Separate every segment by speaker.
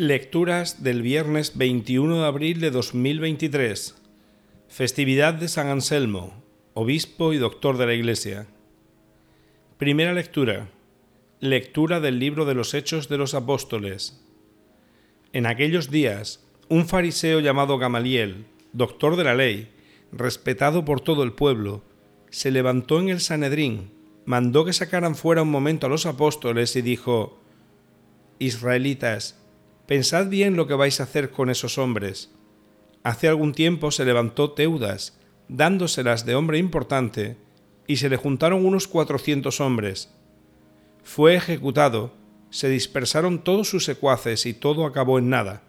Speaker 1: Lecturas del viernes 21 de abril de 2023. Festividad de San Anselmo, obispo y doctor de la Iglesia. Primera lectura. Lectura del libro de los Hechos de los Apóstoles. En aquellos días, un fariseo llamado Gamaliel, doctor de la ley, respetado por todo el pueblo, se levantó en el Sanedrín, mandó que sacaran fuera un momento a los apóstoles y dijo, Israelitas, pensad bien lo que vais a hacer con esos hombres. Hace algún tiempo se levantó Teudas, dándoselas de hombre importante, y se le juntaron unos cuatrocientos hombres. Fue ejecutado, se dispersaron todos sus secuaces y todo acabó en nada.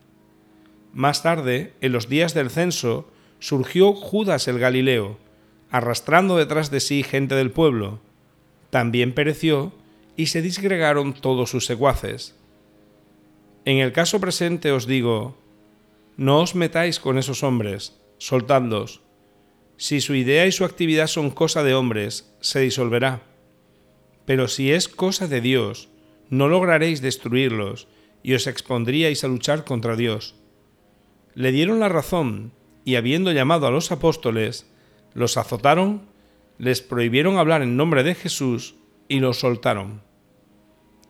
Speaker 1: Más tarde, en los días del censo, surgió Judas el Galileo, arrastrando detrás de sí gente del pueblo. También pereció y se disgregaron todos sus secuaces. En el caso presente os digo, no os metáis con esos hombres, soltadlos. Si su idea y su actividad son cosa de hombres, se disolverá. Pero si es cosa de Dios, no lograréis destruirlos y os expondríais a luchar contra Dios. Le dieron la razón y habiendo llamado a los apóstoles, los azotaron, les prohibieron hablar en nombre de Jesús y los soltaron.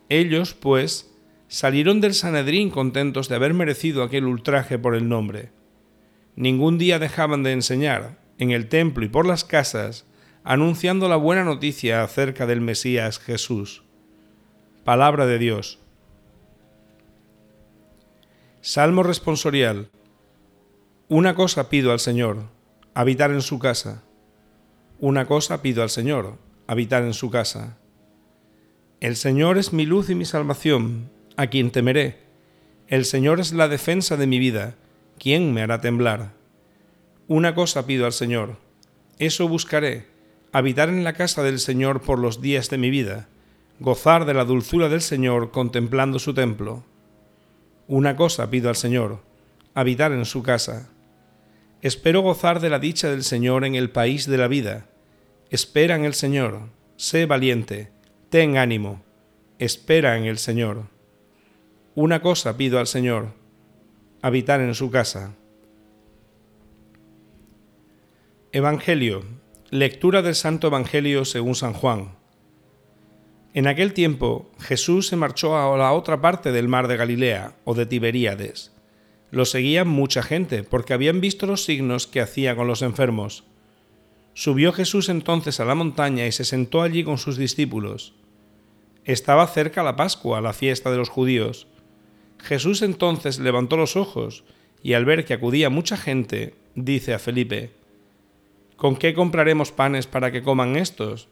Speaker 1: Ellos, pues, salieron del Sanedrín contentos de haber merecido aquel ultraje por el nombre. Ningún día dejaban de enseñar, en el templo y por las casas, anunciando la buena noticia acerca del Mesías Jesús. Palabra de Dios. Salmo responsorial. Una cosa pido al Señor, habitar en su casa. Una cosa pido al Señor, habitar en su casa. El Señor es mi luz y mi salvación a quien temeré. El Señor es la defensa de mi vida, ¿quién me hará temblar? Una cosa pido al Señor, eso buscaré, habitar en la casa del Señor por los días de mi vida, gozar de la dulzura del Señor contemplando su templo. Una cosa pido al Señor, habitar en su casa. Espero gozar de la dicha del Señor en el país de la vida. Espera en el Señor, sé valiente, ten ánimo, espera en el Señor. Una cosa pido al Señor, habitar en su casa. Evangelio. Lectura del Santo Evangelio según San Juan. En aquel tiempo Jesús se marchó a la otra parte del mar de Galilea o de Tiberíades. Lo seguían mucha gente porque habían visto los signos que hacía con los enfermos. Subió Jesús entonces a la montaña y se sentó allí con sus discípulos. Estaba cerca la Pascua, la fiesta de los judíos. Jesús entonces levantó los ojos y al ver que acudía mucha gente, dice a Felipe, ¿Con qué compraremos panes para que coman estos?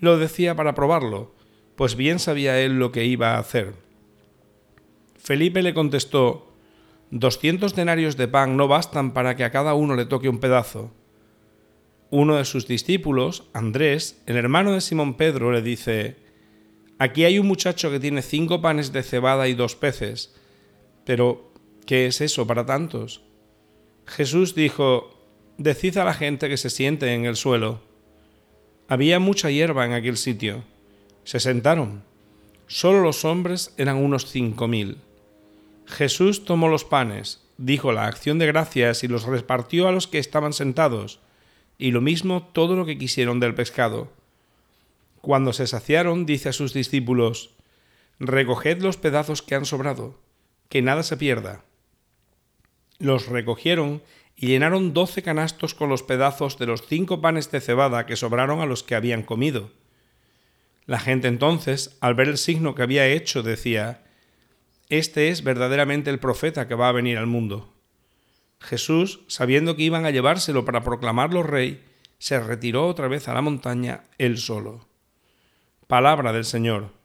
Speaker 1: Lo decía para probarlo, pues bien sabía él lo que iba a hacer. Felipe le contestó, Doscientos denarios de pan no bastan para que a cada uno le toque un pedazo. Uno de sus discípulos, Andrés, el hermano de Simón Pedro, le dice, Aquí hay un muchacho que tiene cinco panes de cebada y dos peces. Pero, ¿qué es eso para tantos? Jesús dijo, Decid a la gente que se siente en el suelo. Había mucha hierba en aquel sitio. Se sentaron. Solo los hombres eran unos cinco mil. Jesús tomó los panes, dijo la acción de gracias y los repartió a los que estaban sentados, y lo mismo todo lo que quisieron del pescado. Cuando se saciaron, dice a sus discípulos, Recoged los pedazos que han sobrado, que nada se pierda. Los recogieron y llenaron doce canastos con los pedazos de los cinco panes de cebada que sobraron a los que habían comido. La gente entonces, al ver el signo que había hecho, decía, Este es verdaderamente el profeta que va a venir al mundo. Jesús, sabiendo que iban a llevárselo para proclamarlo rey, se retiró otra vez a la montaña él solo. Palabra del Señor.